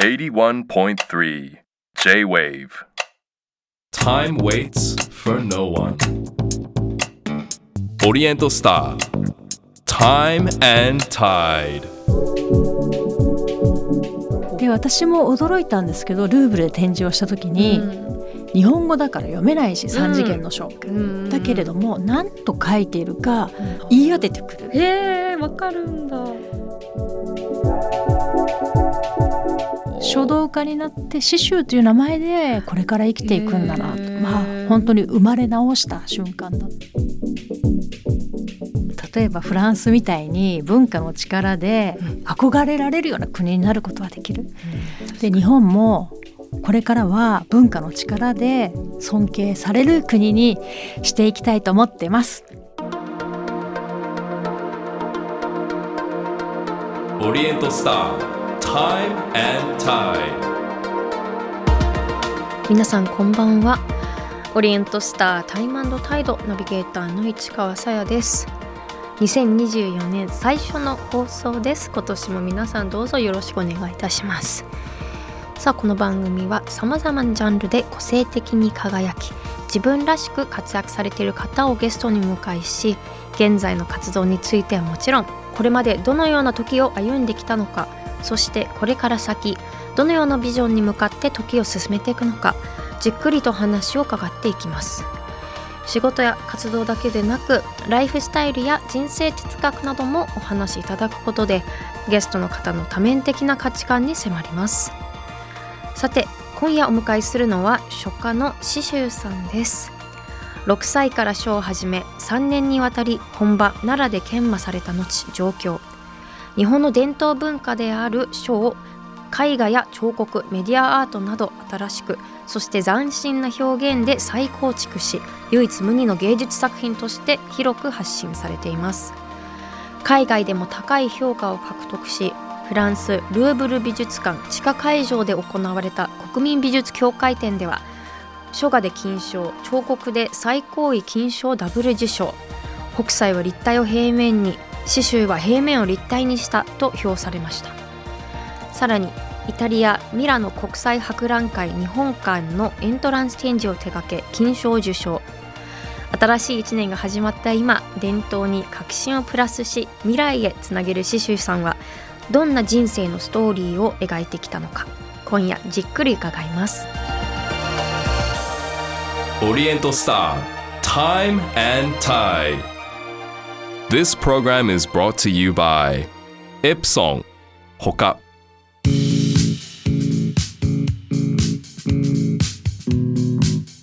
81.3 J-Wave Time waits for no one. Oriental Star. Time and Tide. で私も驚いたんですけどルーブルで展示をした時に、日本語だから読めないし3次元の書、だけれども何と書いているか言い当ててくる。へえわかるんだ書道家になって詩集という名前でこれから生きていくんだなと、まあ本当に生まれ直した瞬間だ例えばフランスみたいに文化の力で憧れられるような国になることはできる。で日本もこれからは文化の力で尊敬される国にしていきたいと思っています。Oriental Star. Time and Tide. 皆さんこんばんは。オリエントスタータイムタイドナビゲーターの市川さやです。2024年最初の放送です。今年も皆さんどうぞよろしくお願いいたします。さあこの番組はさまざまなジャンルで個性的に輝き自分らしく活躍されている方をゲストに迎えし現在の活動についてはもちろんこれまでどのような時を歩んできたのかそしてこれから先どのようなビジョンに向かって時を進めていくのかじっくりと話を伺っていきます。仕事や活動だけでなくライフスタイルや人生哲学などもお話しいただくことでゲストの方の多面的な価値観に迫ります。さて今夜お迎えするのは書家の刺繍さんです。6歳から書を始め3年にわたり本場奈良で研磨された後上京。日本の伝統文化である書を絵画や彫刻メディアアートなど新しくそして斬新な表現で再構築し唯一無二の芸術作品として広く発信されています。海外でも高い評価を獲得しフランスルーブル美術館地下会場で行われた国民美術協会展では書画で金賞彫刻で最高位金賞ダブル受賞。北斎は立体を平面に刺繍は平面を立体にしたと評されましたさらにイタリアミラノ国際博覧会日本館のエントランス展示を手掛け金賞受賞新しい1年が始まった今伝統に革新をプラスし未来へつなげる刺繍さんはどんな人生のストーリーを描いてきたのか今夜じっくり伺います Oriental Star. Time and Tide. This program is brought to you by Epson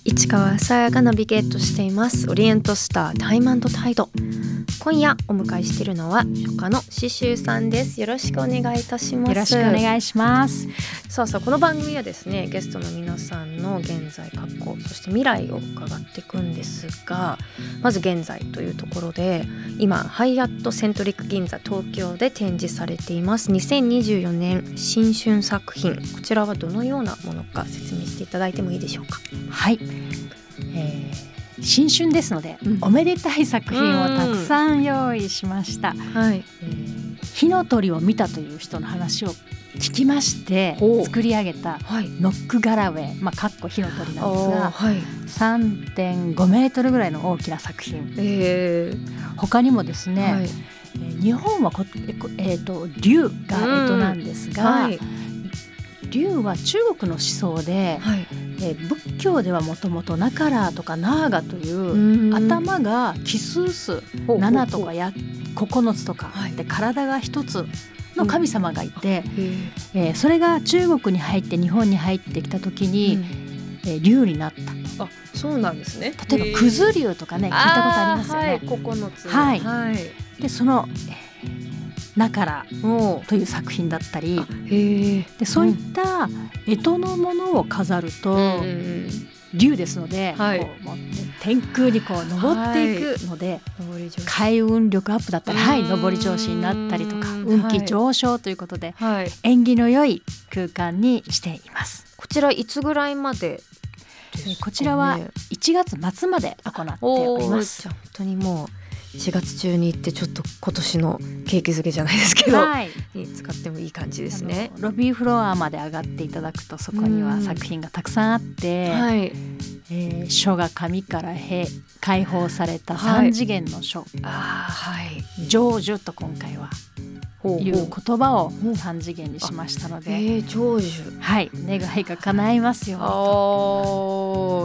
市川さやがナビゲートしていますオリエントスタータイマンドタイド今夜お迎えしているのは書家の刺繍さんです。よろしくお願いいたします。よろしくお願いします。さあさあこの番組はですねゲストの皆さんの現在過去そして未来を伺っていくんですがまず現在というところで今ハイアットセントリック銀座東京で展示されています。2024年新春作品。こちらはどのようなものか説明していただいてもいいでしょうか。はい、えー新春ですので、うん。おめでたい作品をたくさん用意しました。はい。えー火の鳥を見たという人の話を聞きまして作り上げたはい。ノックガラウェイ、まあ、かっこ火の鳥なんですがはい。3.5メートルぐらいの大きな作品。え他にもですーね、はい。えー日本はこえー、と竜が干支なんですが、はい。竜は中国の思想で、はいえー仏教ではもともとナカラとかナーガという、頭が奇数数7とかや9つとか、はい。で体が一つの神様がいて、えー。えーそれが中国に入って日本に入ってきた時に、えー竜になった。あそうなんですね。例えば九頭竜とかね聞いたことありますよね。はい、9つはい。はい、でその、えーナカラおという作品だったり。でそういった干支のものを飾ると、うん竜ですので、はい。こうもう天空にこう登っていくので、上り上手開運力アップだったり、はい、うん上り調子になったりとかはい。運気上昇ということで、はい。縁起の良い空間にしています。こちらいつぐらいまでこちらは1月末まで行っております。本当にもう4月中に行ってちょっと今年の景気づけじゃないですけど、はい、に使ってもいい感じですね。ロビーフロアまで上がっていただくとそこには作品がたくさんあって、はい。えー書が紙からへ解放されたはい3次元の書ああはい。「成就」と今回はほいう言葉をうん3次元にしましたので、ええ成就。はい願いが叶いますよ。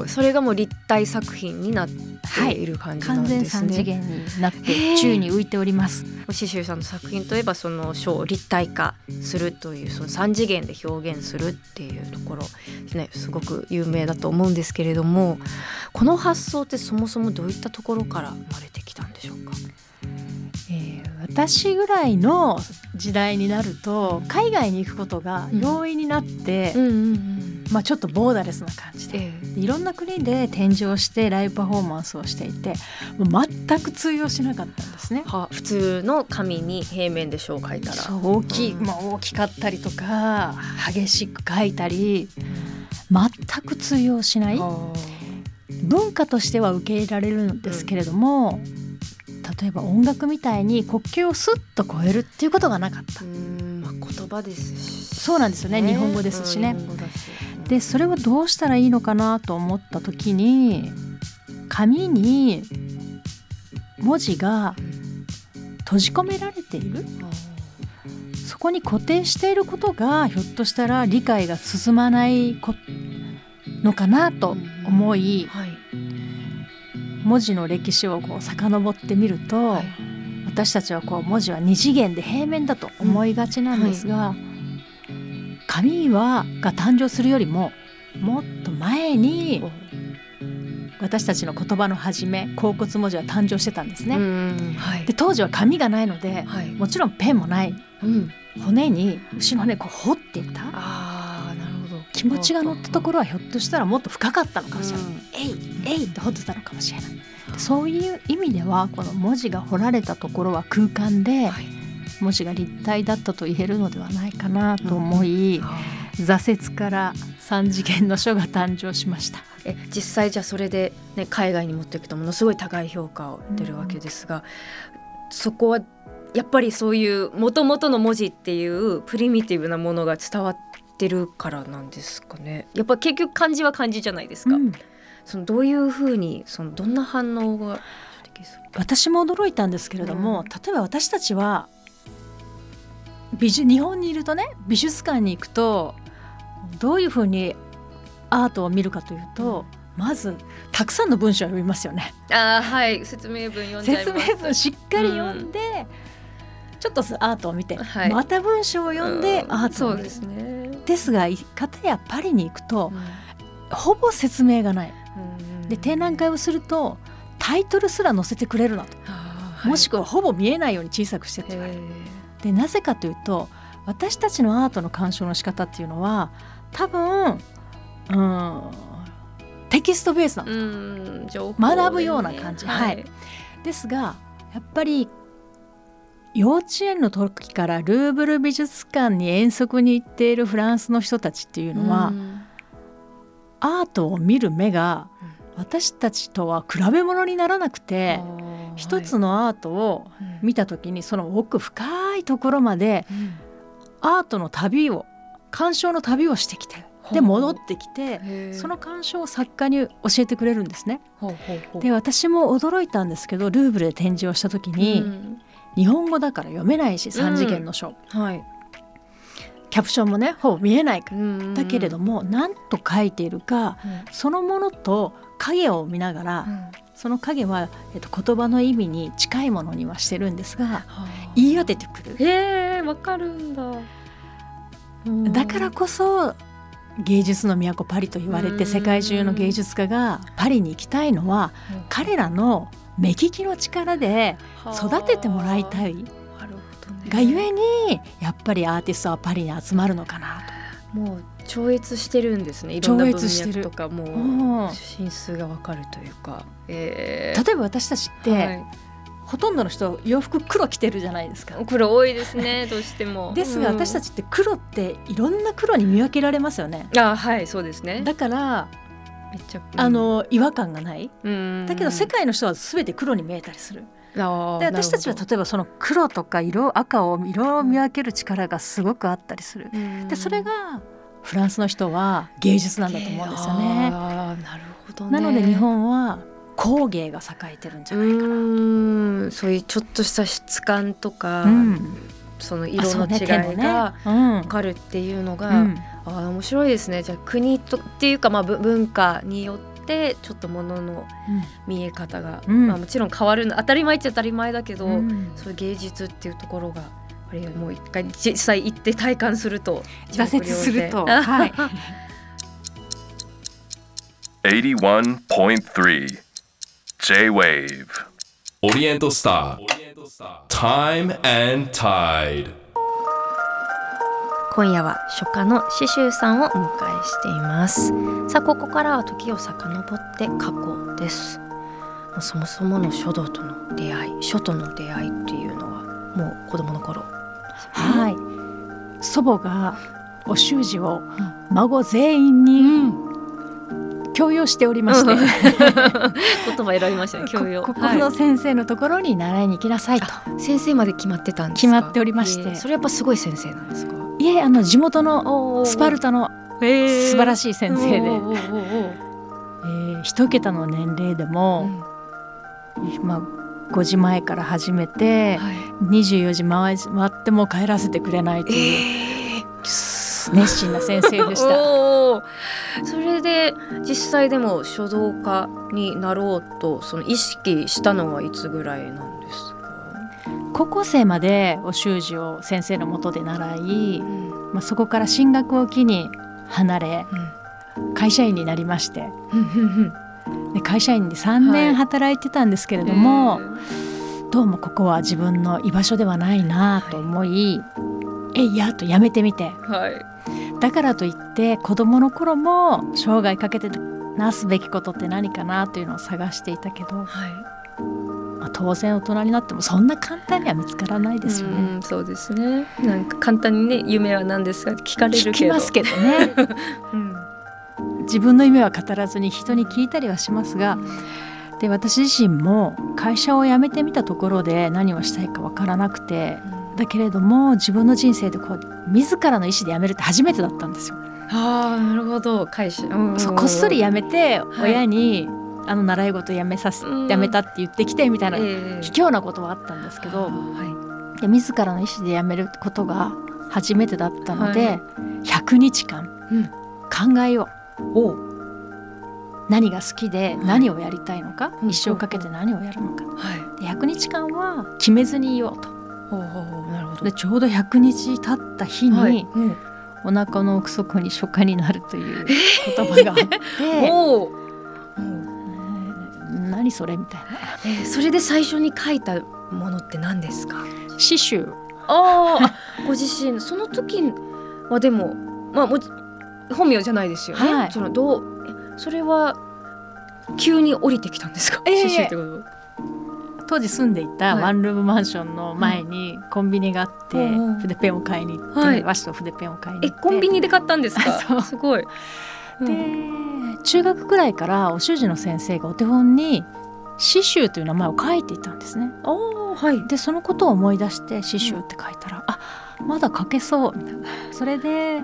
それがもう立体作品になってはいいる感じなん完全ですね。3次元になって宙に浮いております。刺繍さんの作品といえばその書を立体化するというその3次元で表現するっていうところねすごく有名だと思うんですけれどもこの発想ってそもそもどういったところから生まれてきたんでしょうか？えー私ぐらいの時代になると海外に行くことが容易になって、んうんまあ、ちょっとボーダレスな感じで。えいろんな国で展示をしてライブパフォーマンスをしていて全く通用しなかったんですね。は普通の紙に平面で書を書いたら。大きい、うん。まあ、大きかったりとか激しく書いたり全く通用しない。は文化としては受け入れられるんですけれども、例えば音楽みたいに国境をスッと越えるっていうことがなかった。まあ言葉ですしそうなんですよね。日本語ですしね。でそれはどうしたらいいのかなと思った時に紙に文字が閉じ込められている。そこに固定していることがひょっとしたら理解が進まないこのかなと思いはい文字の歴史をこう遡ってみると、はい。私たちはこう文字は二次元で平面だと思いがちなんですが、紙はが誕生するよりももっと前に私たちの言葉の始め甲骨文字は誕生してたんですね。うん。はいで当時は紙がないのではい。もちろんペンもない。うん。骨に牛の骨こう彫っていた気持ちが乗ったところはひょっとしたらもっと深かったのかもしれない。うんえいえいって彫ってたのかもしれない。そういう意味ではこの文字が彫られたところは空間ではい文字が立体だったと言えるのではないかなと思い、挫折から三次元の書が誕生しました。え実際じゃあそれで、ね、海外に持っていくとものすごい高い評価を得るわけですが、そこはやっぱりそういうもともとの文字っていうプリミティブなものが伝わってるからなんですかね。やっぱ結局漢字は漢字じゃないですか、うん。そのどういうふうにそのどんな反応が私も驚いたんですけれども、例えば私たちは美術日本にいるとね美術館に行くとどういうふうにアートを見るかというと、まずたくさんの文章を読みますよね。あーはい。説明文読ん説明文しっかり読んで、ちょっとアートを見て、はい。また文章を読んでうん。アートを見る。そうですねですが片やパリに行くと、ほぼ説明がない。うん。で展覧会をするとタイトルすら載せてくれるなと、あーもしくはほぼ見えないように小さくしてって言われる。へでなぜかというと私たちのアートの鑑賞の仕方っていうのは多分うんテキストベースなん情報学ぶような感じ。はい。ですがやっぱり幼稚園の時からルーブル美術館に遠足に行っているフランスの人たちっていうのは、うん。アートを見る目が私たちとは比べ物にならなくて、あー一つのアートをはい。見た時にその奥深いところまでうん。アートの旅を鑑賞の旅をしてきてで戻ってきてその鑑賞を作家に教えてくれるんですね。で私も驚いたんですけどルーブルで展示をした時に、うん日本語だから読めないし3次元の書、はい。キャプションもねほぼ見えないか。ら。うんだけれども何と書いているかうん。そのものと影を見ながら、うん。その影は、えっと、言葉の意味に近いものにはしてるんですがはあ。言い当ててくる。へえわかるんだ。だからこそ芸術の都パリと言われうん。て世界中の芸術家がパリに行きたいのは彼らの目利きの力で育ててもらいたい。がゆえにやっぱりアーティストはパリに集まるのかなもう超越してるんですね。いろんな超文越してる脈とかもう進出がわかるというか。えと。例えば私たちって、はい。ほとんどの人洋服黒着てるじゃないですか。これ多いですね。どうしても。ですがうん。私たちって黒っていろんな黒に見分けられますよね。あはいそうですね。だからあの違和感がない。うん。だけど世界の人は全て黒に見えたりする。あで私たちは例えばその黒とか色赤を色を見分ける力がすごくあったりする。でそれがフランスの人は芸術なんだと思うんですよね。なるほど、ね、なので日本は工芸が栄えてるんじゃないかな。そういうちょっとした質感とか、うん、その色の違いが分かるっていうのが、うん、あ面白いですね。じゃあ国とっていうかまあ文化によってちょっとものの見え方が、うん、まあ、もちろん変わるの当たり前っちゃ当たり前だけど、そういう芸術っていうところがあれもう一回実際行って体感すると挫折すると。はい。81.3 J-Wave オリエントスター Time and Tide 今夜は初夏の刺繍さんをお迎えしています。さあここからは時を遡って過去です。そもそもの書道との出会い書との出会いっていうのはもう子供の頃。はい。祖母がお習字を孫全員に強要しておりまして、言葉選びましたね強要。ここの先生のところに習いに行きなさいと、先生まで決まってたんです決まっておりまして、それやっぱすごい先生なんですか？いえあの地元のスパルタの素晴らしい先生で、えー、一桁の年齢でも、うん、まあ5時前から始めて、はい、24時回回っても帰らせてくれないという、えー、熱心な先生でした。それで実際でも書道家になろうとその意識したのはいつぐらいなんですか？高校生までお習字を先生のもとで習い、うん、まあ、そこから進学を機に離れ、うん、会社員になりまして、で会社員で3年働いてたんですけれども、はい、どうもここは自分の居場所ではないなと思い、はい、えいやとやめてみて、はい、だからといって子どもの頃も生涯かけてなすべきことって何かなというのを探していたけど、はい。まあ、当然大人になってもそんな簡単には見つからないですよね。うそうですね。なんか簡単にね夢は何ですか？聞かれるけど。聞きますけどね、うん、自分の夢は語らずに人に聞いたりはしますが、で私自身も会社を辞めてみたところで何をしたいか分からなくて。だけれども自分の人生でこう自らの意思で辞めるって初めてだったんですよ。あなるほど。会社、そうこっそり辞めて親に、はい、あの習い事辞めさせ辞めたって言ってきてみたいな、卑怯なことはあったんですけど、はい、で自らの意思で辞めることが初めてだったので、はい、100日間考えよう。う。ん何が好きで何をやりたいのか、はい、一生かけて何をやるのか、はい、で100日間は決めずにいようとなるほどでちょうど100日経った日に、はい。うん、お腹の奥底に初夏になるという言葉があって、えー、何それみたいな、えー、それで最初に書いたものって何ですか？詩集ああご自身その時はでもまあも本名じゃないですよね、はい、そのどうそれは急に降りてきたんですか、えー、詩集ってこと当時住んでいたワンルームマンションの前にコンビニがあって、はい、筆ペンを買いに行って、はい、和紙と筆ペンを買いに行って。えコンビニで買ったんですか？すごい、うん、で中学くらいからお習字の先生がお手本に詩集という名前を書いていたんですね。はい、でそのことを思い出して詩集って書いたら、うん、あまだ書けそうみたいな。それで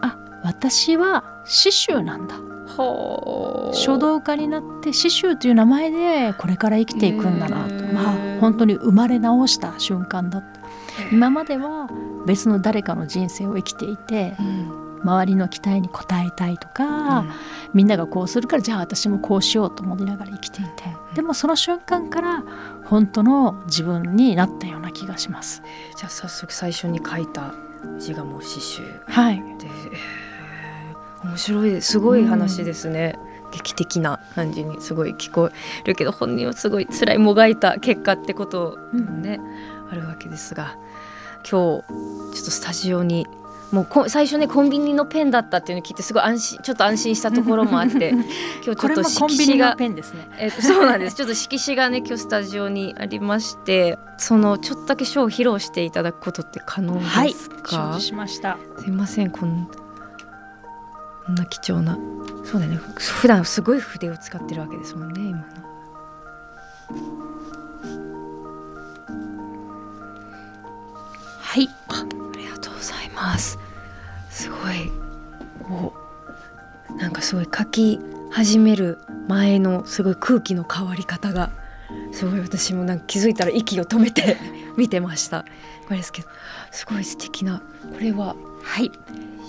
あ私は詩集なんだ書道家になって詩集という名前でこれから生きていくんだなと、まあ、本当に生まれ直した瞬間だった。今までは別の誰かの人生を生きていて、うん、周りの期待に応えたいとか、うん、みんながこうするからじゃあ私もこうしようと思いながら生きていて、うん、でもその瞬間から本当の自分になったような気がします。じゃあ早速最初に書いた字がもう詩集はいで面白いすごい話ですね、うん、劇的な感じにすごい聞こえるけど本人はすごい辛いもがいた結果ってことね、うん、あるわけですが今日ちょっとスタジオにもう最初ねコンビニのペンだったっていうのを聞いてすごい安心ちょっと安心したところもあって 今日ちょっと色紙がペンですね、えー、そうなんです。ちょっと色紙がね今日スタジオにありましてそのちょっとだけショーを披露していただくことって可能ですか、はい、しました。すいませんこんこんな貴重な。そうだね。普段すごい筆を使ってるわけですもんね今の。はい。ありがとうございます。すごいおなんかすごい書き始める前のすごい空気の変わり方がすごい私もなんか気づいたら息を止めて 見てました。これですけどすごい素敵なこれははい、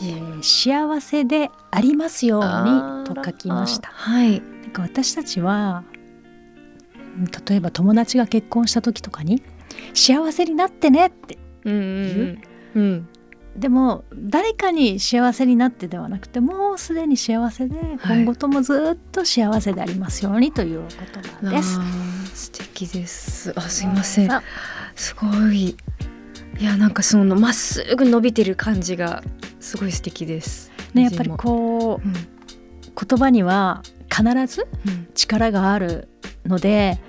えー幸せでありますようにと書きました。はい。なんか私たちはうん例えば友達が結婚した時とかに幸せになってねってうんうんうん。でも誰かに幸せになってではなくてもうすでに幸せで今後ともずっと幸せでありますようにという言葉です。あー素敵です。あすいません。さすごいいやなんかそのまっすぐ伸びてる感じがすごい素敵です。ね、やっぱりこううん。言葉には必ずうん力があるので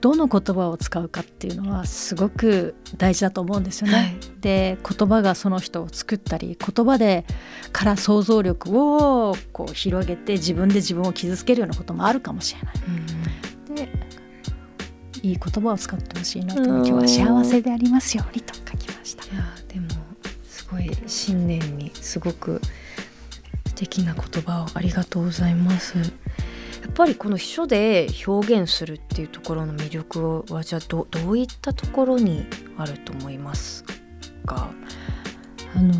どの言葉を使うかっていうのはすごく大事だと思うんですよね。はい。で言葉がその人を作ったり言葉でから想像力をこう広げて自分で自分を傷つけるようなこともあるかもしれない。うんでいい言葉を使ってほしいなと今日は幸せでありますようにとした。いやでもすごい新年にすごく素敵な言葉をありがとうございます。やっぱりこの秘書で表現するっていうところの魅力はじゃあどどういったところにあると思いますか？あの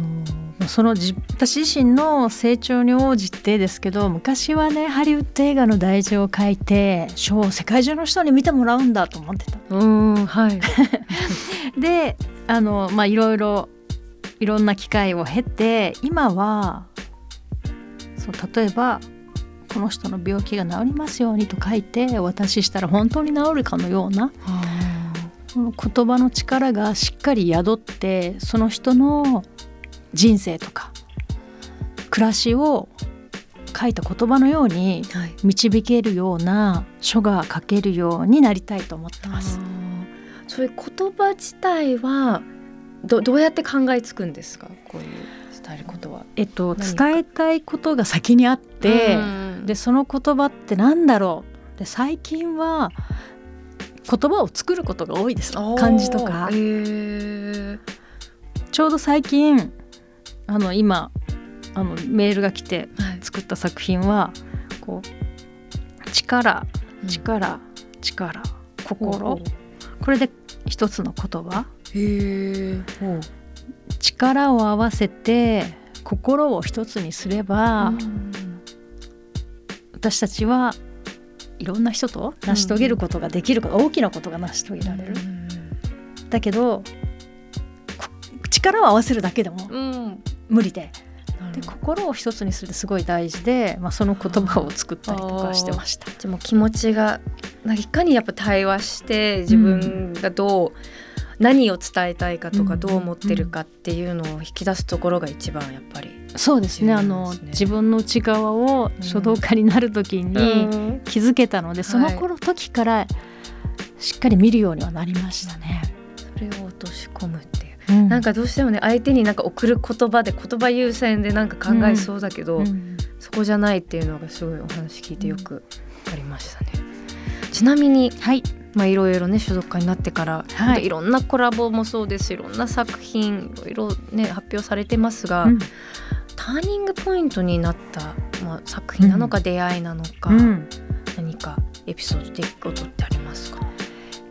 そのじ私自身の成長に応じてですけど昔はねハリウッド映画の題字を書いて書を世界中の人に見てもらうんだと思ってた。うんはい。であのまあいろいろいろんな機会を経て今はそう例えばこの人の病気が治りますようにと書いてお渡ししたら本当に治るかのような言葉の力がしっかり宿ってその人の人生とか暮らしを書いた言葉のようにはい。導けるような書が書けるようになりたいと思ってます。そういう言葉自体はどどうやって考えつくんですか？こういう伝えることは。えっと、伝えたいことが先にあって、うんでその言葉ってなんだろう？で最近は言葉を作ることが多いです。漢字とか。ちょうど最近あの今あのメールが来てはい。作った作品はこう力力力心これで一つの言葉。力を合わせて心を一つにすれば、私たちはいろんな人と成し遂げることができること、大きなことが成し遂げられる、だけどこ力を合わせるだけでもうん。無理でで心を一つにするってすごい大事で、まあ、その言葉を作ったりとかしてました。じゃあもう気持ちが何かにやっぱ対話して自分がどう、何を伝えたいかとかうんどう思ってるかっていうのを引き出すところが一番やっぱり。そうですね。あの自分の内側を書道家になる時にうん。気づけたので、その頃時からしっかり見るようにはなりましたね。それを落とし込むっていう。うん。なんかどうしてもね相手になんか送る言葉で言葉優先でなんか考えそうだけど、うん。そこじゃないっていうのがすごいお話聞いてよく分かりましたね。ちなみにはい。まあいろいろね所属家になってから、い。ほんといろんなコラボもそうです。しいろんな作品いろいろね発表されてますが、うん。ターニングポイントになった、まあ、作品なのか出会いなのか、うん。何かエピソード出来事ってありますか？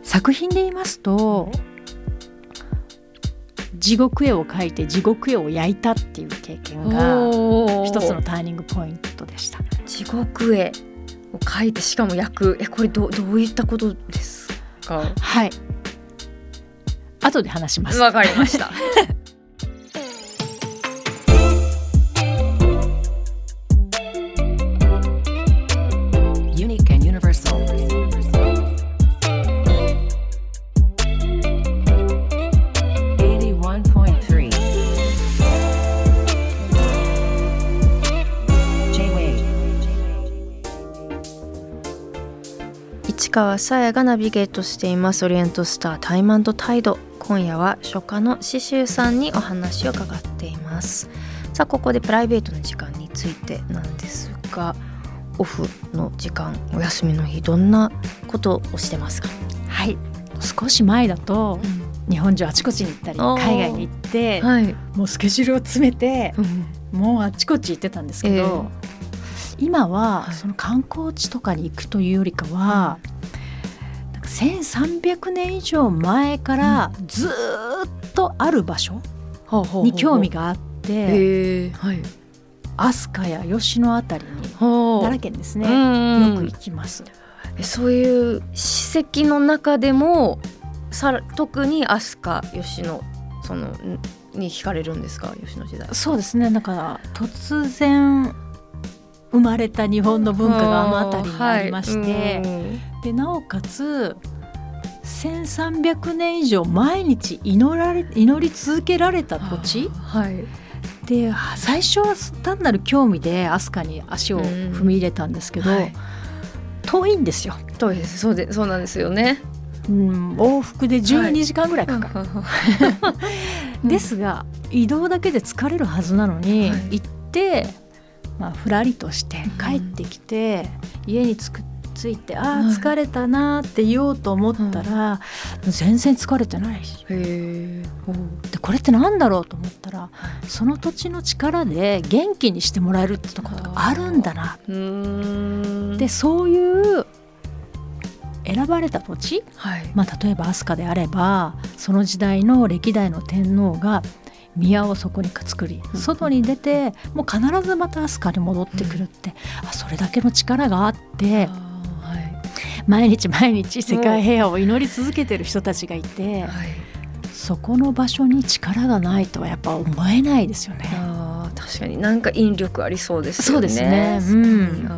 作品で言いますと地獄絵を描いて地獄絵を焼いたっていう経験が一つのターニングポイントでした。地獄絵を描いてしかも焼くえこれどどういったことですか？はい後で話します。わかりました。川さやがナビゲートしています。オリエントスタータイムタイド今夜は書家の刺繍さんにお話を伺っています。さあここでプライベートの時間についてなんですがオフの時間お休みの日どんなことをしてますか、はい。少し前だと日本中あちこちに行ったり海外に行って、はい、もうスケジュールを詰めてうん。もうあちこち行ってたんですけど、今はその観光地とかに行くというよりかは、1300年以上前からずーっとある場所に興味があって、飛鳥や吉野あたりには奈良県ですね、うんよく行きます。えそういう史跡の中でもさら特に飛鳥吉野そのんに惹かれるんですか？吉野時代。そうですね。だから突然生まれた日本の文化があの辺りにありまして、でなおかつ1300年以上毎日祈られ祈り続けられた土地？はい。で最初は単なる興味で飛鳥に足を踏み入れたんですけど、はい。遠いんですよ、そうです。そうでそうなんですよね。うん、往復で12時間ぐらいかかる、うん ですが移動だけで疲れるはずなのに、はい。行って、まあ、ふらりとして帰ってきて、家に着く着いてああはい。疲れたなーって言おうと思ったら、全然疲れてないし。でこれってなんだろうと思ったらその土地の力で元気にしてもらえるってところがあるんだな。でそういう選ばれた土地、はい。まあ、例えば飛鳥であればその時代の歴代の天皇が宮をそこに作りうん。外に出てもう必ずまた飛鳥に戻ってくるって、あそれだけの力があって毎日毎日世界平和を祈り続けてる人たちがいて、はいそこの場所に力がないとはやっぱ思えないですよね。あー確かになんか引力ありそうですよね。そうですねうん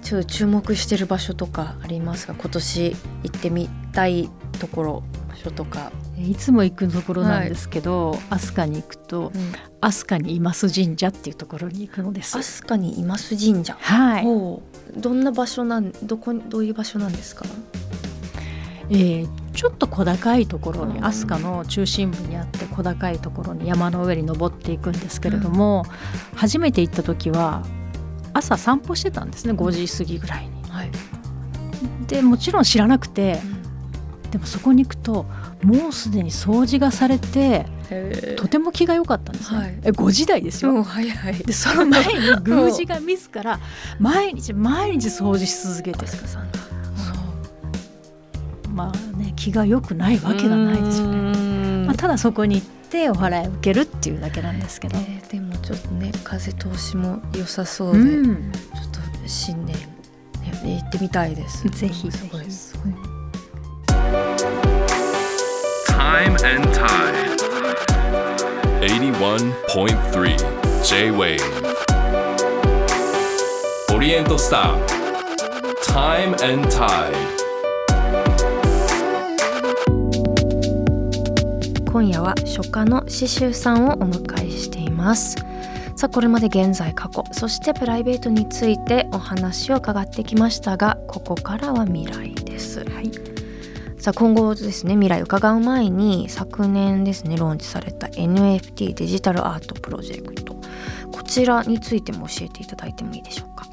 ちょっと注目してる場所とかありますか？今年行ってみたいところ場所とか。いつも行くところなんですけど、飛鳥に行くと飛鳥にいます神社っていうところに行くのです。飛鳥にいます神社。はい、どんな場所なんどこにどういう場所なんですか？えーちょっと小高いところにうん飛鳥の中心部にあって小高いところに山の上に登っていくんですけれども、初めて行った時は朝散歩してたんですね5時過ぎぐらいに。はい。でもちろん知らなくてでもそこに行くともうすでに掃除がされてへとても気が良かったんですね。はいえ5時台ですよ。もう早い。でその前に宮司が自ら毎日毎日掃除し続けて。まあね気が良くないわけがないですよね。ねまあ、ただそこに行ってお祓いを受けるっていうだけなんですけど。えーでもちょっとね風通しも良さそううで、ん、ちょっと新年、ね、行ってみたいです。ぜひぜひ Time and Tide. 81.3 J-Wave オリエントスター Time and Tide. 今夜は初夏の刺繍さんをお迎えしています。さあこれまで現在過去そしてプライベートについてお話を伺ってきましたがここからは未来です、さあ今後ですね未来を伺う前に昨年ですねローンチされた NFT デジタルアートプロジェクト。こちらについても教えていただいてもいいでしょうか？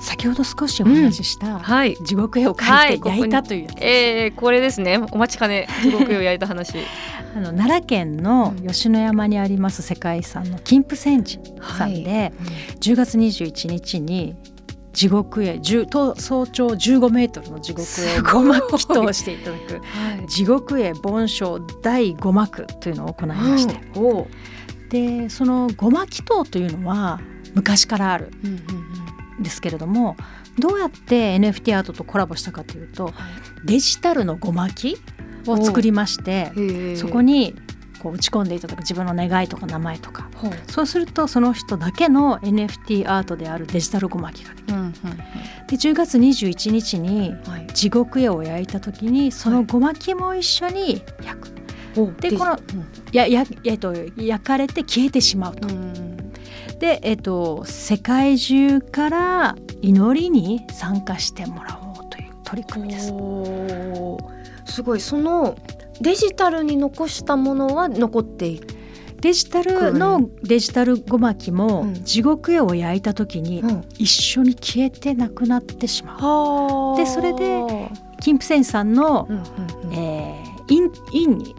先ほど少しお話しした、はい。地獄絵をはい描いて焼いたというやつ、えー、これですね。お待ちかね。地獄を焼いた話。あの奈良県の吉野山にあります世界遺産の金峰山寺さんで、10月21日に地獄絵10と早朝15メートルの地獄絵を5幕祈祷していただく。はい。地獄絵盆章第5幕というのを行いまして、おう。でその5幕祈祷というのは昔からあるうんですけれどもどうやって NFT アートとコラボしたかというとデジタルのごまきを作りましてそこににこう打ち込んでいただく自分の願いとか名前とか。そうするとその人だけの NFT アートであるデジタルごまきができる。うんうんで10月21日にうんはい。地獄絵を焼いた時にそのごまきも一緒に焼く、でこのややえっと焼かれて消えてしまうと。で、えっと、世界中から祈りに参加してもらおうという取り組みです。すごい。そのデジタルに残したものは残っていく、デジタルのデジタルごまきも、うん。地獄絵を焼いた時に一緒に消えてなくなってしまう。はでそれで金峰山さんの、うんうんうん。えー院院に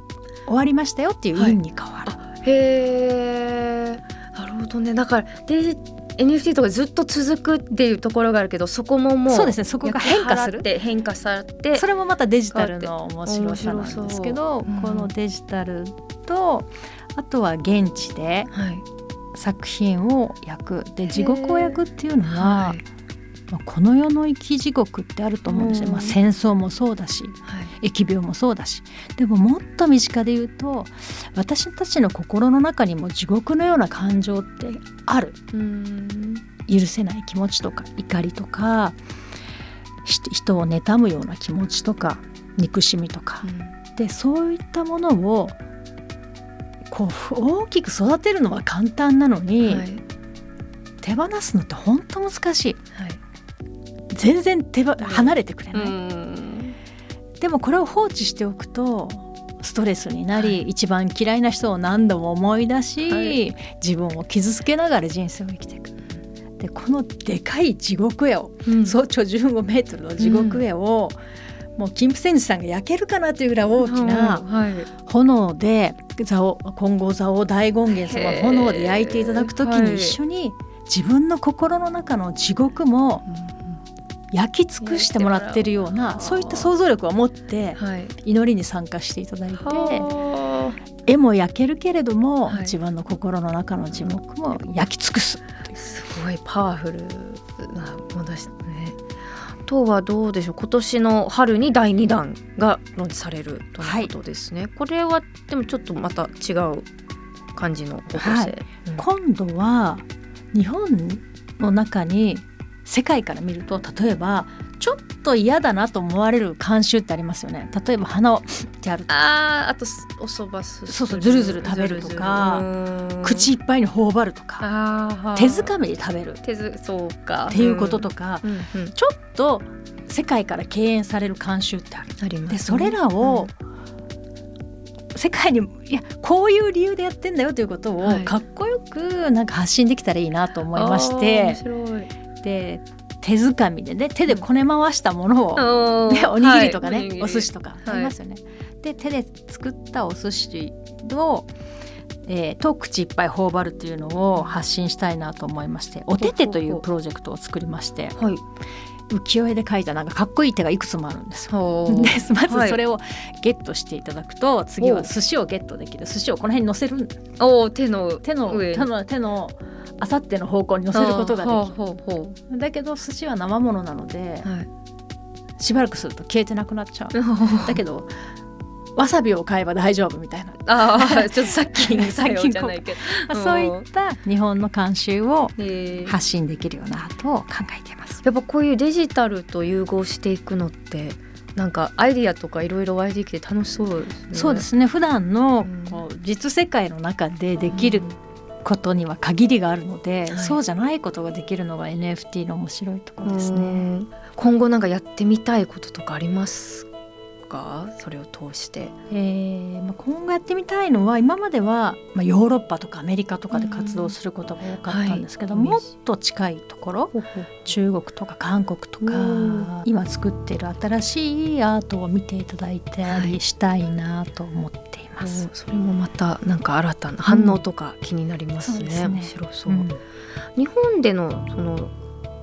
終わりましたよっていう院に変わる、へえなるほどね。だからで NFT とかずっと続くっていうところがあるけどそこももうそうですね。そこが変化する。って変化されてそれもまたデジタルの面白さなんですけど、ううんこのデジタルとあとは現地ではい。作品を焼く。で地獄を焼くっていうのは、はいまあ、この世の生き地獄ってあると思うんですよ、うん。まあ、戦争もそうだしはい。疫病もそうだし。でももっと身近で言うと私たちの心の中にも地獄のような感情ってある。うん。許せない気持ちとか怒りとかし人を妬むような気持ちとか憎しみとか。でそういったものをこう大きく育てるのは簡単なのに、はい。手放すのって本当難しい。はい全然手ば離れてくれない、ん。でもこれを放置しておくとストレスになり、はい。一番嫌いな人を何度も思い出し、はい。自分を傷つけながら人生を生きていく。でこのでかい地獄絵を、うん。総長15メートルの地獄絵を、もう金プセンジさんが焼けるかなというぐらい大きなはい。炎で座を今後座を大権現様炎で焼いていただく時はい。に一緒に自分の心の中の地獄も焼き尽くしてもらってるようなそういった想像力を持ってはい。祈りに参加していただいては絵も焼けるけれども、はい。自分の心の中の地獄も焼き尽くす。あすごいパワフルなものですね。あとはどうでしょう。今年の春に第2弾がローンチされるということですね、これはでもちょっとまた違う感じの方向性、今度は日本の中に世界から見ると例えばちょっと嫌だなと思われる慣習ってありますよね。例えば鼻をってやると。あーあとすおそばすそうそうずるずる食べるとか口いっぱいに頬張るとか手づかみで食べる。っ手づそうか。ていうこととか、うん。うんちょっと世界から敬遠される慣習ってある。ありますね。でそれらを、世界にいやこういう理由でやってんだよということをはい。かっこよくなんか発信できたらいいなと思いまして。面、白いで手づかみでね手でこね回したものを、ね、おにぎりとかね、はい。お寿司とかありますよね。で手で作ったお寿司を、えーと口いっぱい頬張るというのを発信したいなと思いまして「おてて」というプロジェクトを作りましてはい。浮世絵で描いたなんかかっこいい手がいくつもあるんですでまずはい。それをゲットしていただくと、次おは寿司をゲットできる。寿司をこの辺に乗せるおー手の手の上。手の手のあさっての方向に乗せることができる。だけど寿司は生ものなのでうはい。しばらくすると消えてなくなっちゃう。だけどわさびを買えば大丈夫みたいな、ああちょっとさっき さっきじゃないけど。まあ、そういった日本の慣習を発信できるよなと考えています。やっぱこういうデジタルと融合していくのってなんかアイディアとかいろいろ湧いてきて楽しそうですね。そうですね。普段のうん。こう実世界の中でできることには限りがあるので、はい。そうじゃないことができるのが NFT の面白いところですうね。ん。今後なんかやってみたいこととかありますか？それを通して。えーまあ、今後やってみたいのは今までは、まあ、ヨーロッパとかアメリカとかで活動することが多かったんですけど、うんはい。もっと近いところ中国とか韓国とかうん。今作っている新しいアートを見ていただいたはい。りしたいなと思っています。それもまたなんか新たな反応とか気になりますね。そうですね。面白そう。うん。日本でのその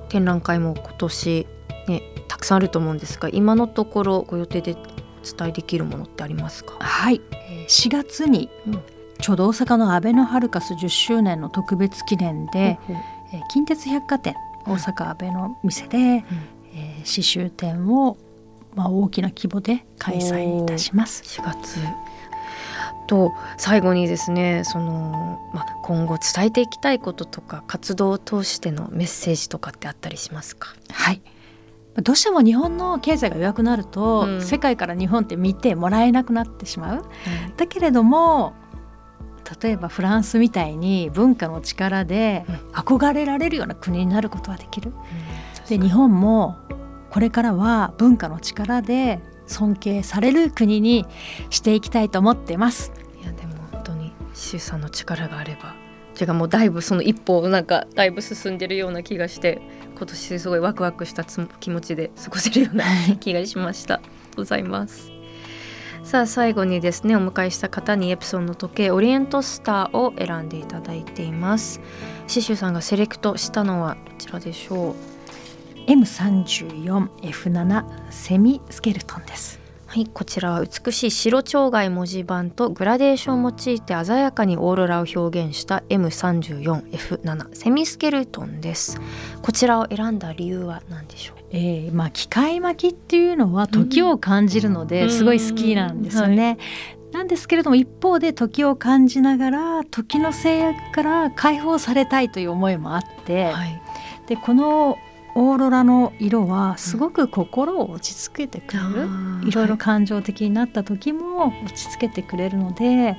展覧会も今年ねたくさんあると思うんですが今のところご予定でお伝えできるものってありますか？はい、えー。4月にうん。ちょうど大阪のアベノハルカス10周年の特別記念で、ほうほう。えー近鉄百貨店大阪アベの店で、えー刺繍展を、まあ、大きな規模で開催いたします。4月と最後にですねその、まあ、今後伝えていきたいこととか活動を通してのメッセージとかってあったりしますか？はい。どうしても日本の経済が弱くなると、うん。世界から日本って見てもらえなくなってしまう。だけれども例えばフランスみたいに文化の力で憧れられるような国になることはできる。で日本もこれからは文化の力で尊敬される国にしていきたいと思ってます。いやでも本当に周さんの力があれば違うもうだいぶその一歩なんかだいぶ進んでるような気がして今年すごいワクワクした気持ちで過ごせるような気がしました。ございます。さあ最後にですねお迎えした方にエプソンの時計オリエントスターを選んでいただいていますシシュさんがセレクトしたのはどちらでしょう M34F7 セミスケルトンです。はいこちらは美しい白蝶貝文字盤とグラデーションを用いて鮮やかにオーロラを表現した M34F7 セミスケルトンです。こちらを選んだ理由は何でしょう？えーまあ、機械巻きっていうのは時を感じるのうん。ですごい好きなんですよね。なんですけれども一方で時を感じながら時の制約から解放されたいという思いもあって、はい。でこのオーロラの色はすごく心を落ち着けてくれる、いろいろ感情的になった時も落ち着けてくれるので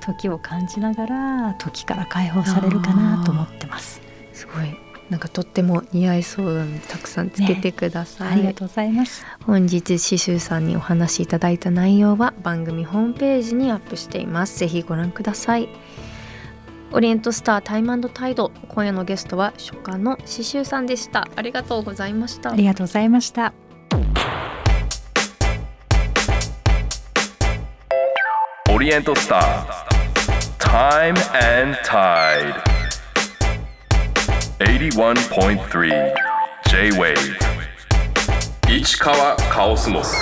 時を感じながら時から解放されるかなと思ってます。すごい。なんかとっても似合いそうなのでたくさんつけてください、ありがとうございます。本日刺繍さんにお話しいただいた内容は番組ホームページにアップしています。ぜひご覧くださいオリエントスタータイムタイド今夜のゲストは初夏の刺繍さんでした。ありがとうございました。ありがとうございました。オリエントスター Time and Tide 81.3 J-Wave 市川カオスモス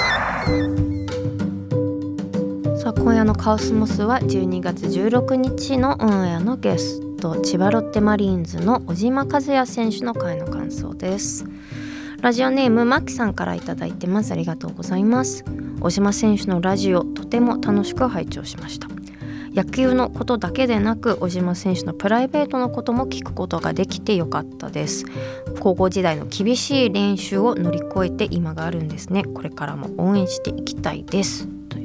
今夜のカオスモスは12月16日のオンエアのゲスト千葉ロッテマリーンズの小島和也選手の回の感想です。ラジオネームマキさんからいただいてます。ありがとうございます。小島選手のラジオとても楽しく拝聴しました。野球のことだけでなく小島選手のプライベートのことも聞くことができてよかったです。高校時代の厳しい練習を乗り越えて今があるんですね。これからも応援していきたいです。とい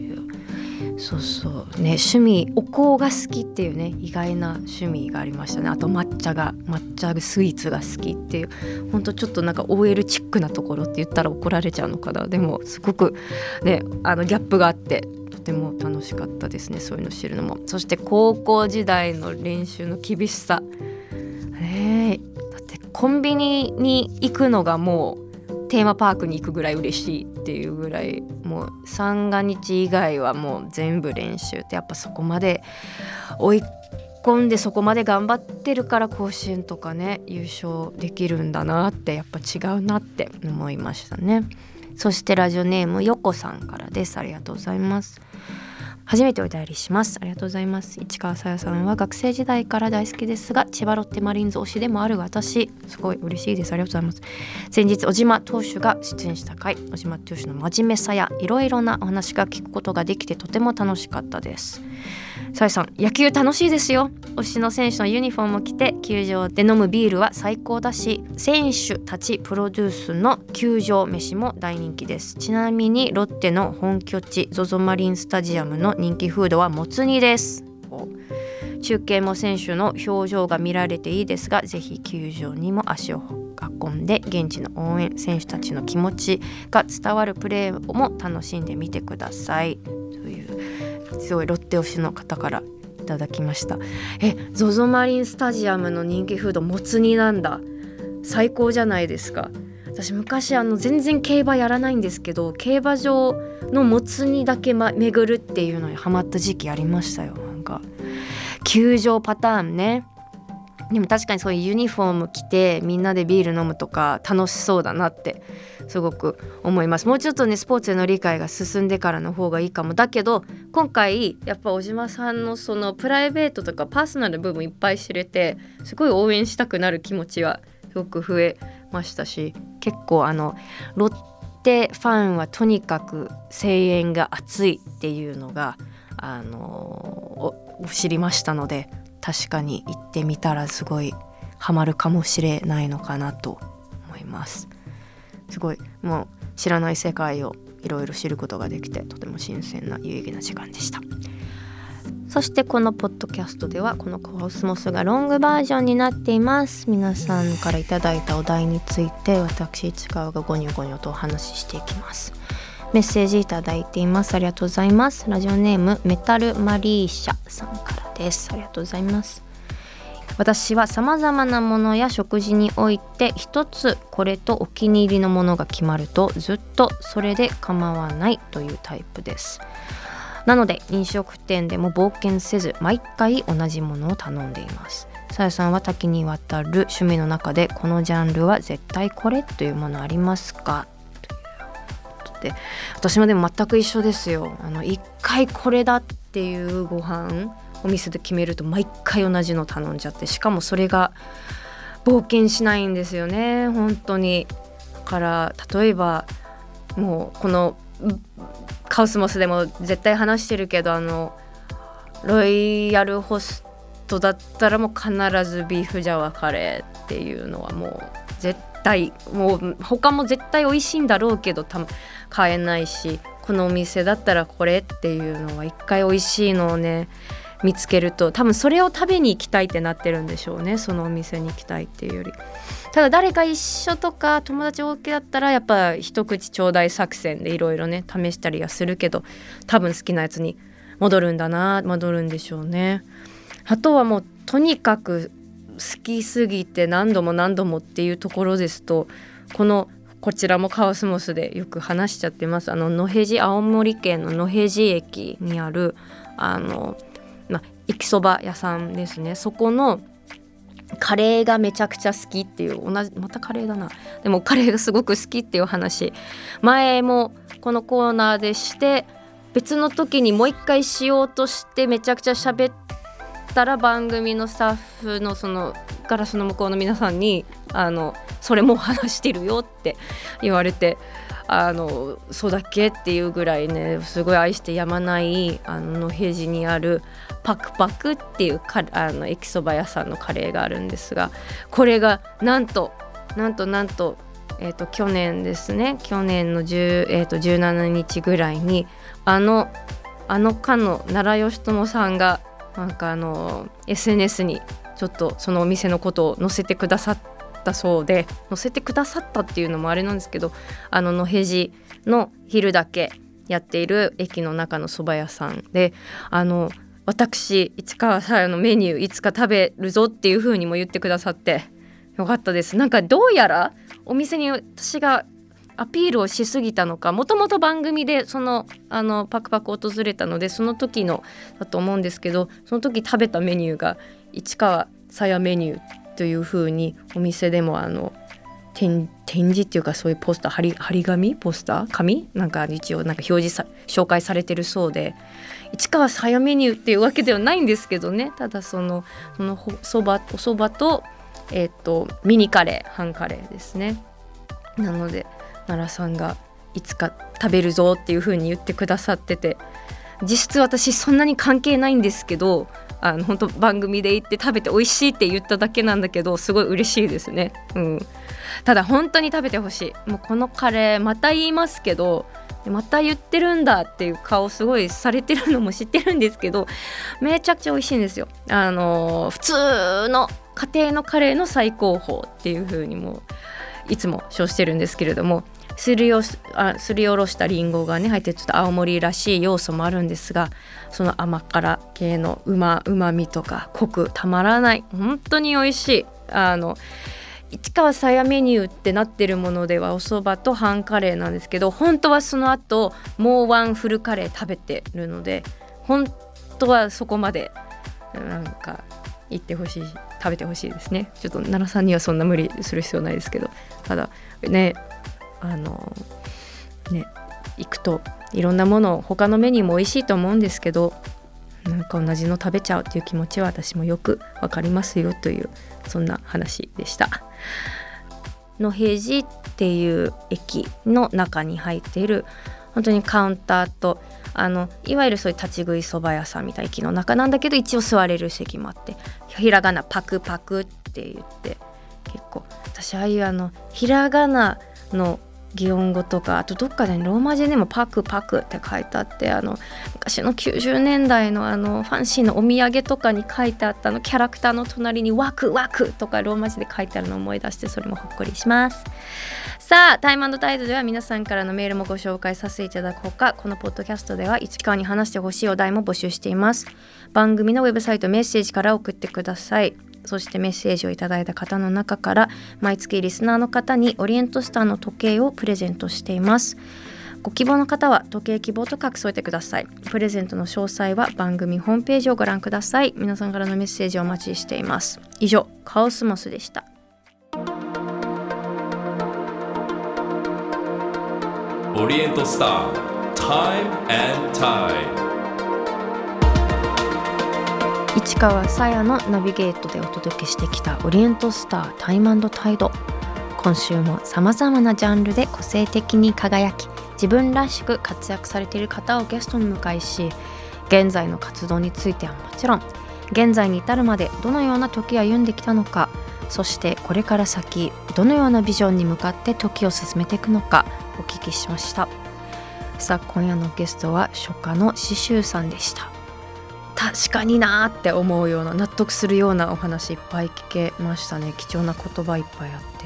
そうそう。ね趣味お香が好きっていうね意外な趣味がありましたね。あと抹茶が抹茶スイーツが好きっていうほんとちょっとなんか OL チックなところって言ったら怒られちゃうのかな。でもすごくねあのギャップがあってとても楽しかったですねそういうの知るのも。そして高校時代の練習の厳しさ。ねえ。だってコンビニに行くのがもうテーマパークに行くぐらい嬉しいっていうぐらいもう三が日以外はもう全部練習ってやっぱそこまで追い込んでそこまで頑張ってるから甲子園とかね優勝できるんだなってやっぱ違うなって思いましたね。そしてラジオネームよこさんからです。ありがとうございます。初めてお便りします。ありがとうございます。市川さやさんは学生時代から大好きですが千葉ロッテマリーンズ推しでもある私すごい嬉しいです。ありがとうございます。先日小島投手が出演した回小島投手の真面目さやいろいろなお話が聞くことができてとても楽しかったです。さやさん野球楽しいですよ。推しの選手のユニフォームを着て球場で飲むビールは最高だし選手たちプロデュースの球場飯も大人気です。ちなみにロッテの本拠地 ZOZO マリンスタジアムの人気フードはもつ煮です。中継も選手の表情が見られていいですがぜひ球場にも足を運んで現地の応援選手たちの気持ちが伝わるプレーも楽しんでみてください。という。すごいロって推しの方からいただきましたえ ZOZO マリンスタジアムの人気フードもつ煮なんだ。最高じゃないですか。私昔あの全然競馬やらないんですけど競馬場のもつ煮だけ、ま、巡るっていうのにハマった時期ありましたよ。なんか球場パターンね。でも確かにそういうユニフォーム着てみんなでビール飲むとか楽しそうだなってすごく思います。もうちょっとねスポーツへの理解が進んでからの方がいいかも。だけど今回やっぱ小島さんのそのプライベートとかパーソナル部分いっぱい知れてすごい応援したくなる気持ちはすごく増えましたし結構あのロッテファンはとにかく声援が熱いっていうのがあの知りましたので。確かに行ってみたらすごいハマるかもしれないのかなと思います。すごいもう知らない世界をいろいろ知ることができてとても新鮮な有意義な時間でした。そしてこのポッドキャストではこのコスモスがロングバージョンになっています。皆さんからいただいたお題について私市川がゴニョゴニョとお話ししていきます。メッセージいただいています。ありがとうございます。ラジオネームメタルマリーシャさんから。です。ありがとうございます。私はさまざまなものや食事において一つこれとお気に入りのものが決まるとずっとそれで構わないというタイプです。なので飲食店でも冒険せず毎回同じものを頼んでいます。さやさんは多岐にわたる趣味の中でこのジャンルは絶対これというものありますか？ということで私もでも全く一緒ですよ。あの一回これだっていうご飯お店で決めると毎回同じの頼んじゃってしかもそれが冒険しないんですよね。本当に。だから例えばもうこのカウスモスでも絶対話してるけどあのロイヤルホストだったらもう必ずビーフジャワカレーっていうのはもう絶対もう他も絶対美味しいんだろうけどた買えないしこのお店だったらこれっていうのは一回美味しいのをね見つけると多分それを食べに行きたいってなってるんでしょうねそのお店に行きたいっていうより。ただ誰か一緒とか友達 OK だったらやっぱ一口ちょうだい作戦でいろいろね試したりはするけど多分好きなやつに戻るんだな戻るんでしょうね。あとはもうとにかく好きすぎて何度も何度もっていうところですとこのこちらもカオスモスでよく話しちゃってます。あの野辺地青森県の野辺地駅にあるあの駅そば屋さんですね。そこのカレーがめちゃくちゃ好きっていう同じまたカレーだな。でもカレーがすごく好きっていう話。前もこのコーナーでして別の時にもう一回しようとしてめちゃくちゃ喋ったら番組のスタッフのそのガラスの向こうの皆さんにあのそれも話してるよって言われてあのそうだっけ？っていうぐらいねすごい愛してやまないあの野平寺にあるパクパクっていうかあの駅そば屋さんのカレーがあるんですがこれがなんとなんとなんと,、えー、と去年ですね。去年の10、えー、と17日ぐらいにあのあのかの奈良義朝さんがなんかあの SNS にちょっとそのお店のことを載せてくださってたそうで載せてくださったっていうのもあれなんですけどあの野辺地の昼だけやっている駅の中の蕎麦屋さんであの私市川さやのメニューいつか食べるぞっていう風にも言ってくださってよかったです。なんかどうやらお店に私がアピールをしすぎたのかもともと番組でそのあのパクパク訪れたのでその時のだと思うんですけどその時食べたメニューが市川さやメニューという風にお店でもあの展示っていうかそういうポスター貼り貼り紙ポスター紙なんか一応なんか表示さ紹介されてるそうで市川さやメニューっていうわけではないんですけどね。ただそのそのそばおそばと,、えっとミニカレー半カレーですね。なので奈良さんがいつか食べるぞっていう風に言ってくださってて実質私そんなに関係ないんですけどあの本当番組で行って食べて美味しいって言っただけなんだけどすごい嬉しいですね。うん、ただ本当に食べてほしいもうこのカレーまた言いますけどまた言ってるんだっていう顔すごいされてるのも知ってるんですけどめちゃくちゃ美味しいんですよ。あの普通の家庭のカレーの最高峰っていう風にもいつも称してるんですけれどもすりおあすりおろしたりんごがね入ってちょっと青森らしい要素もあるんですがその甘辛系のうまうまみとかコクたまらない本当に美味しい。あの市川さやメニューってなってるものではお蕎麦と半カレーなんですけど本当はその後もうワンフルカレー食べてるので本当はそこまでなんか行ってほしい食べてほしいですね。ちょっと奈良さんにはそんな無理する必要ないですけど。ただねあの行くといろんなもの他のメニューも美味しいと思うんですけどなんか同じの食べちゃうっていう気持ちは私もよくわかりますよというそんな話でした。野平寺っていう駅の中に入っている本当にカウンターとあのいわゆるそういう立ち食いそば屋さんみたいな駅の中なんだけど一応座れる席もあってひらがなパクパクって言って結構私ああいうあのひらがなの擬音語とかあとどっかでローマ字でもパクパクって書いてあってあの昔の90年代のあのファンシーのお土産とかに書いてあったのキャラクターの隣にワクワクとかローマ字で書いてあるのを思い出してそれもほっこりします。さあタイムタイドでは皆さんからのメールもご紹介させていただくほか。このポッドキャストでは市川に話してほしいお題も募集しています。番組のウェブサイトメッセージから送ってください。そしてメッセージをいただいた方の中から毎月リスナーの方にオリエントスターの時計をプレゼントしています。ご希望の方は時計希望と書き添えてください。プレゼントの詳細は番組ホームページをご覧ください。皆さんからのメッセージをお待ちしています。以上カオスモスでした。オリエントスター Time and Tide 市川さやのナビゲートでお届けしてきたオリエントスタータイムタイド。今週もさまざまなジャンルで個性的に輝き自分らしく活躍されている方をゲストに迎えし現在の活動についてはもちろん現在に至るまでどのような時を歩んできたのかそしてこれから先どのようなビジョンに向かって時を進めていくのかお聞きしました。さあ今夜のゲストは初夏の刺繍さんでした。確かになーって思うような納得するようなお話いっぱい聞けましたね。貴重な言葉いっぱいあって。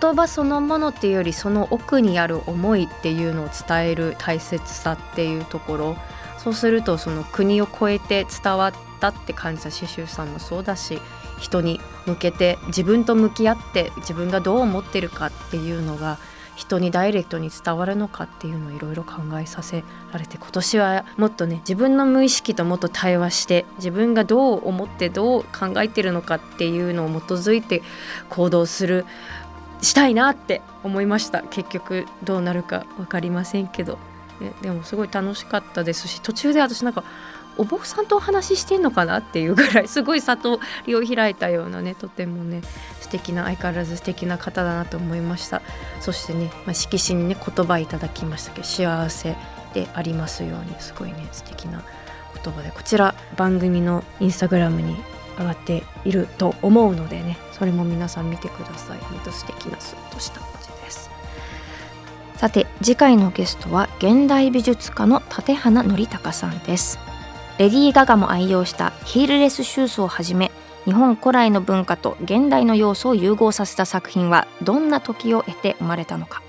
言葉そのものっていうよりその奥にある思いっていうのを伝える大切さっていうところ。そうするとその国を越えて伝わったって感じた刺繍さんもそうだし人に向けて自分と向き合って自分がどう思ってるかっていうのが人にダイレクトに伝わるのかっていうのをいろいろ考えさせられて今年はもっとね自分の無意識ともっと対話して自分がどう思ってどう考えてるのかっていうのを基づいて行動するしたいなって思いました。結局どうなるか分かりませんけど、ね、でもすごい楽しかったですし途中で私なんかお坊さんとお話ししてんのかなっていうぐらいすごい悟りを開いたようなね とてもね素敵な相変わらず素敵な方だなと思いました。そしてね、まあ、色紙にね言葉いただきましたけど幸せでありますようにすごいね素敵な言葉で。こちら番組のインスタグラムに上がっていると思うのでねそれも皆さん見てください。本当素敵なスッとした文字です。さて次回のゲストは現代美術家の立花則隆さんです。レディー・ガガも愛用したヒールレスシューズをはじめ日本古来の文化と現代の要素を融合させた作品はどんな時を経て生まれたのか。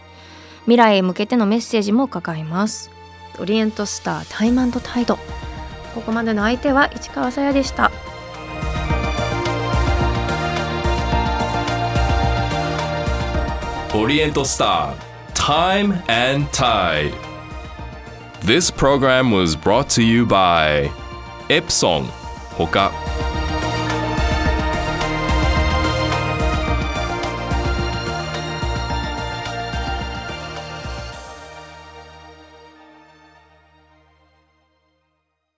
未来へ向けてのメッセージも伺います。オリエントスタータイムタイドここまでの相手は市川さやでした。オリエントスター Time and Tide This program was brought to you by Epson ほか